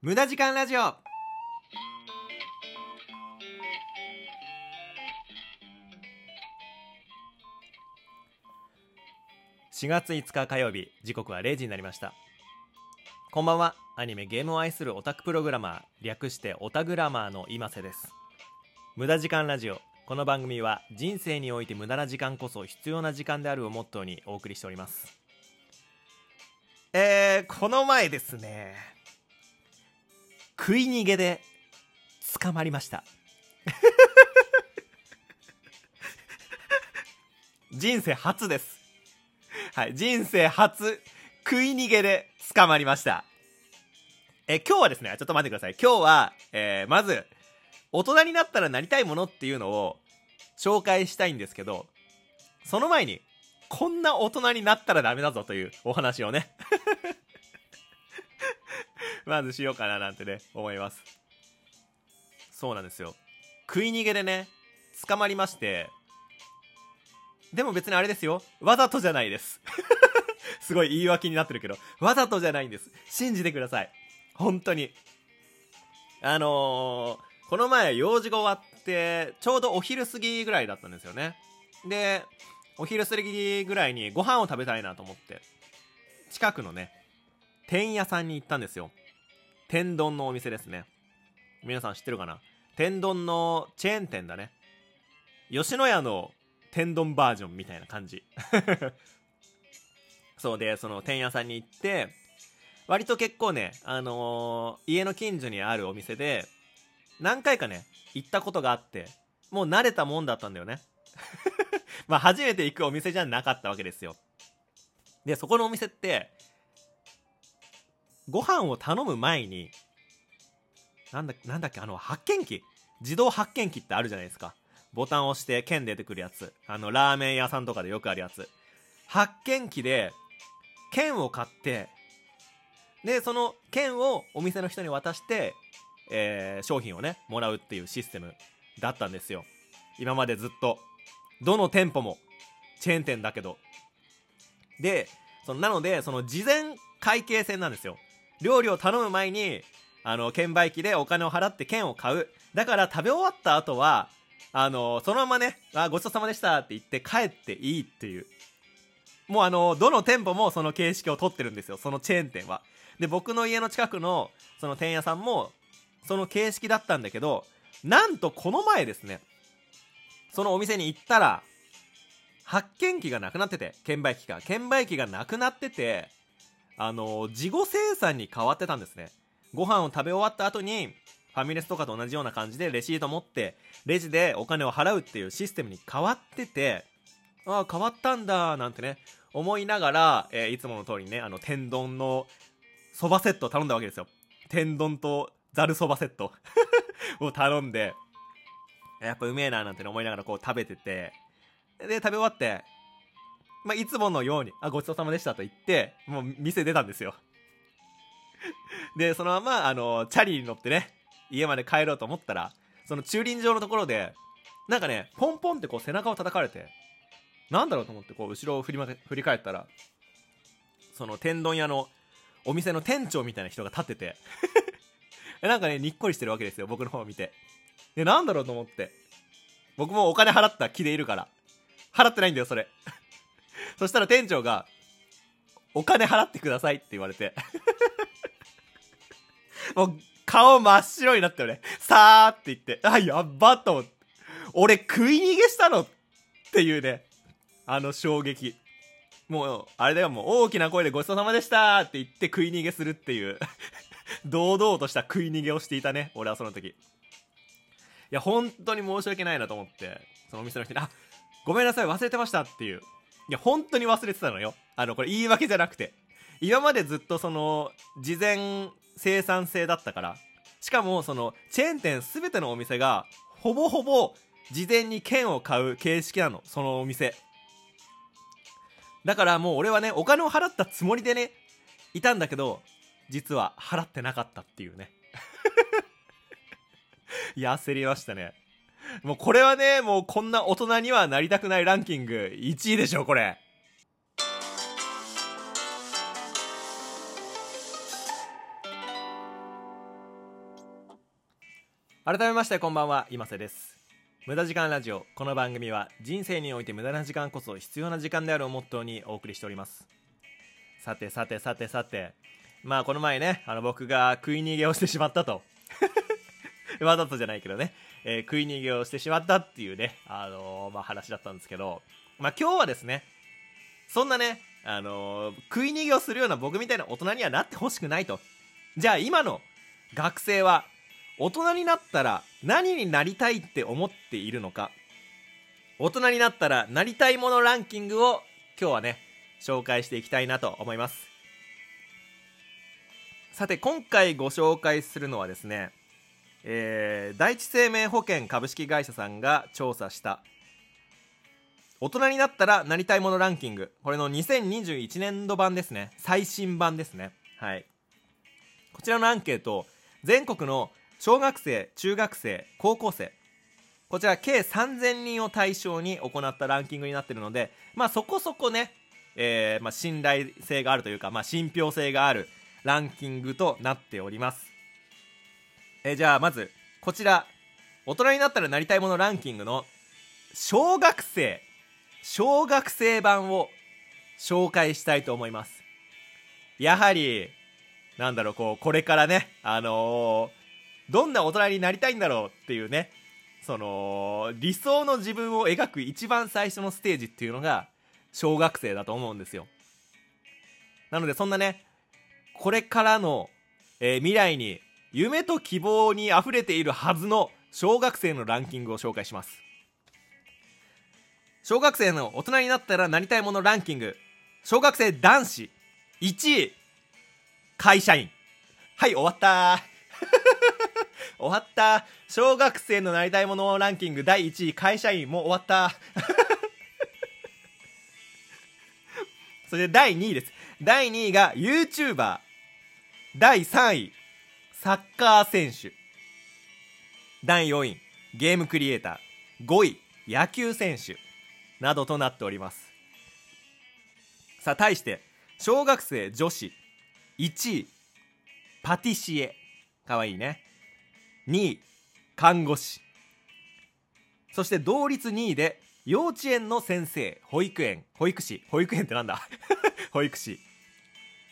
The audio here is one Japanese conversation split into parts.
無駄時間ラジオ。4月5日火曜日時刻は0時になりました。こんばんは。アニメゲームを愛するオタクプログラマー略してオタグラマーの今瀬です。無駄時間ラジオ。この番組は人生において無駄な時間こそ必要な時間であるをモットーにお送りしております。えー、この前ですね食い逃げで捕まりました。人生初です。はい人生初食い逃げで捕まりました。え今日はですねちょっと待ってください。今日は、えー、まず大人になったらなりたいものっていうのを紹介したいんですけどその前にこんな大人になったらダメだぞというお話をねまずしようかななんてね、思います。そうなんですよ。食い逃げでね、捕まりまして、でも別にあれですよ。わざとじゃないです。すごい言い訳になってるけど、わざとじゃないんです。信じてください。本当に。あのー、この前用事が終わって、ちょうどお昼過ぎぐらいだったんですよね。で、お昼過ぎぐらいにご飯を食べたいなと思って、近くのね、天屋さんに行ったんですよ。天丼のお店ですね。皆さん知ってるかな？天丼のチェーン店だね。吉野家の天丼バージョンみたいな感じ。そうで、その天屋さんに行って、割と結構ね、あのー、家の近所にあるお店で、何回かね、行ったことがあって、もう慣れたもんだったんだよね。まあ初めて行くお店じゃなかったわけですよ。で、そこのお店って、ご飯を頼む前に、なんだ、なんだっけ、あの、発見器？自動発見器ってあるじゃないですか。ボタンを押して剣出てくるやつ。あの、ラーメン屋さんとかでよくあるやつ。発見器で、剣を買って、で、その剣をお店の人に渡して、えー、商品をね、もらうっていうシステムだったんですよ。今までずっと。どの店舗も、チェーン店だけど。で、そのなので、その事前会計戦なんですよ。料理を頼む前に、あの、券売機でお金を払って券を買う。だから食べ終わった後は、あの、そのままね、あ、ごちそうさまでしたって言って帰っていいっていう。もうあの、どの店舗もその形式をとってるんですよ。そのチェーン店は。で、僕の家の近くの、その店屋さんも、その形式だったんだけど、なんとこの前ですね、そのお店に行ったら、発見機がなくなってて、券売機が。券売機がなくなってて、あの、事後生産に変わってたんですね。ご飯を食べ終わった後に、ファミレスとかと同じような感じでレシート持って、レジでお金を払うっていうシステムに変わってて、ああ、変わったんだ、なんてね、思いながら、えー、いつもの通りね、あの、天丼の蕎麦セットを頼んだわけですよ。天丼とざる蕎麦セット を頼んで、やっぱうめえな、なんて、思いながらこう食べてて、で、食べ終わって、まあ、いつものように、あ、ごちそうさまでしたと言って、もう店出たんですよ。で、そのまま、あの、チャリに乗ってね、家まで帰ろうと思ったら、その駐輪場のところで、なんかね、ポンポンってこう背中を叩かれて、なんだろうと思ってこう後ろを振り,、ま、振り返ったら、その天丼屋のお店の店長みたいな人が立ってて なんかね、にっこりしてるわけですよ、僕の方を見て。で、なんだろうと思って。僕もお金払った気でいるから。払ってないんだよ、それ。そしたら店長が、お金払ってくださいって言われて もう、顔真っ白になったよね。さーって言って、あ、やっばと思って。俺食い逃げしたのっていうね、あの衝撃。もう、あれだよ、もう大きな声でごちそうさまでしたって言って食い逃げするっていう 堂々とした食い逃げをしていたね、俺はその時。いや、本当に申し訳ないなと思って、そのお店の人に、あ、ごめんなさい、忘れてましたっていう。いや、本当に忘れてたのよ。あの、これ言い訳じゃなくて。今までずっとその、事前生産性だったから。しかも、その、チェーン店すべてのお店が、ほぼほぼ、事前に券を買う形式なの。そのお店。だからもう俺はね、お金を払ったつもりでね、いたんだけど、実は払ってなかったっていうね。いや、焦りましたね。もうこれはね、もうこんな大人にはなりたくないランキング。1位でしょ、これ。改めましてこんばんは今瀬です。無駄時間ラジオ。この番組は人生において無駄な時間こそ必要な時間であるをモットーにお送りしております。さてさてさてさて。まあこの前ねあの僕が食い逃げをしてしまったと。わざとじゃないけどね、えー、食い逃げをしてしまったっていうね、あのー、まあ、話だったんですけど、まあ、今日はですね、そんなね、あのー、食い逃げをするような僕みたいな大人にはなってほしくないと。じゃあ今の学生は大人になったら何になりたいって思っているのか。大人になったらなりたいものランキングを今日はね紹介していきたいなと思います。さて今回ご紹介するのはですね、えー、第一生命保険株式会社さんが調査した。大人になったらなりたいものランキング。これの2021年度版ですね。最新版ですね。はい。こちらのアンケート。全国の小学生中学生高校生。こちら計3000人を対象に行ったランキングになっているのでまあそこそこね、えー、まあ、信頼性があるというか、まあ、信憑性があるランキングとなっております、えー、じゃあまずこちら。大人になったらなりたいものランキングの小学生。小学生版を紹介したいと思います。やはりなんだろうこうこれからねあのーどんな大人になりたいんだろうっていうねその理想の自分を描く一番最初のステージっていうのが小学生だと思うんですよ。なのでそんなねこれからの、えー、未来に夢と希望にあふれているはずの小学生のランキングを紹介します。小学生の大人になったらなりたいものランキング。小学生男子。1位。会社員。はい終わった。終わった。小学生のなりたいものランキング。第1位。会社員。もう終わった。それで第2位です。第2位が YouTuber 第3位。サッカー選手。第4位ゲームクリエイター。5位野球選手。などとなっております。さあ対して小学生女子。1位パティシエ。かわいいね。2位看護師。そして同率2位で幼稚園の先生。保育園。保育士。保育園ってなんだ？保育士。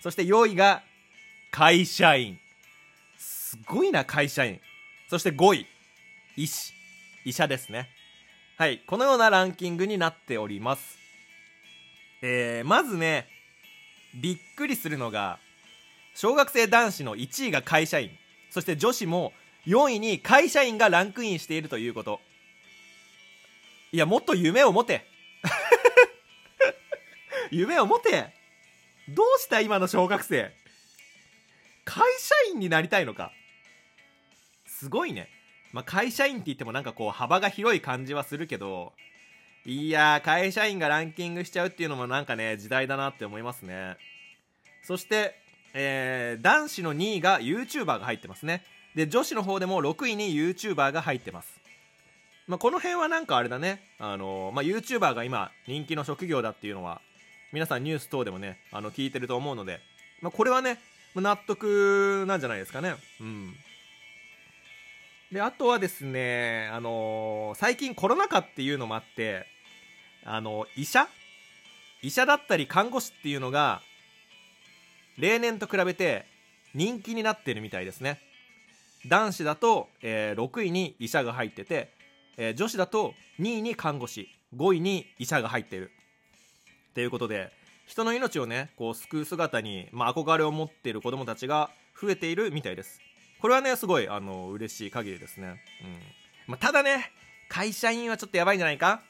そして4位が会社員。すごいな会社員。そして5位。医師。医者ですね。はい。このようなランキングになっております。えー、まずねびっくりするのが小学生男子の1位が会社員。そして女子も4位に会社員がランクインしているということ。いやもっと夢を持て。夢を持て。どうした今の小学生。会社員になりたいのか。すごいね、まあ、会社員って言ってもなんかこう幅が広い感じはするけどいや会社員がランキングしちゃうっていうのもなんかね時代だなって思いますね。そして、えー、男子の2位が YouTuber が入ってますね。で女子の方でも6位に YouTuber が入ってます、まあ、この辺はなんかあれだね、あのー、まあ、YouTuber が今人気の職業だっていうのは皆さんニュース等でもねあの聞いてると思うので、まあ、これはね納得なんじゃないですかね。うん。であとはですね、あのー、最近コロナ禍っていうのもあってあの医者？医者だったり看護師っていうのが例年と比べて人気になってるみたいですね。男子だと、えー、6位に医者が入ってて、えー、女子だと2位に看護師5位に医者が入ってる。っていうことで人の命をねこう救う姿に、まあ、憧れを持っている子供たちが増えているみたいです。これはねすごいあの嬉しい限りですね、うん。まあ、ただね会社員はちょっとやばいんじゃないか？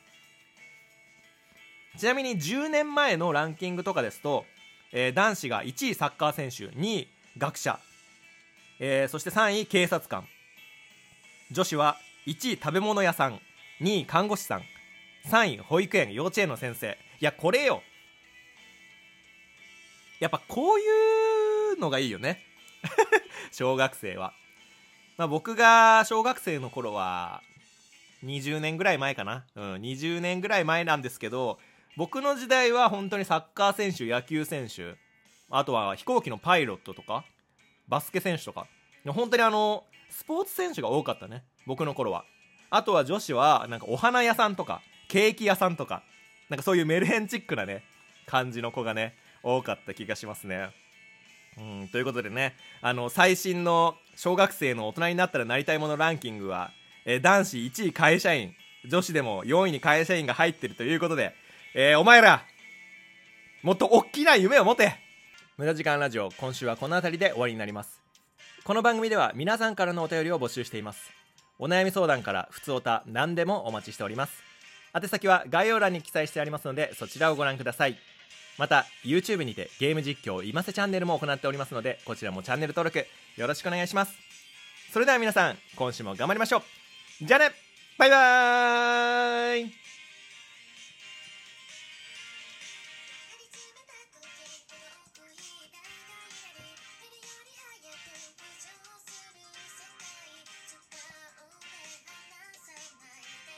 ちなみに10年前のランキングとかですと、えー、男子が1位サッカー選手2位学者えー、そして3位警察官。女子は1位食べ物屋さん2位看護師さん3位保育園幼稚園の先生。いやこれよ。やっぱこういうのがいいよね。小学生は、まあ、僕が小学生の頃は20年ぐらい前かな、うん、20年ぐらい前なんですけど僕の時代は本当にサッカー選手野球選手あとは飛行機のパイロットとかバスケ選手とか本当にあのスポーツ選手が多かったね僕の頃は。あとは女子はなんかお花屋さんとかケーキ屋さんとかなんかそういうメルヘンチックなね感じの子がね多かった気がしますね。うんということでねあの最新の小学生の大人になったらなりたいものランキングは、え男子1位会社員女子でも4位に会社員が入ってるということで、えーお前らもっと大きな夢を持て。無駄時間ラジオ今週はこの辺りで終わりになります。この番組では皆さんからのお便りを募集しています。お悩み相談から普通おた何でもお待ちしております。宛先は概要欄に記載してありますのでそちらをご覧ください。また YouTube にてゲーム実況今瀬チャンネルも行っておりますのでこちらもチャンネル登録よろしくお願いします。それでは皆さん今週も頑張りましょう。じゃあね!バイバーイ!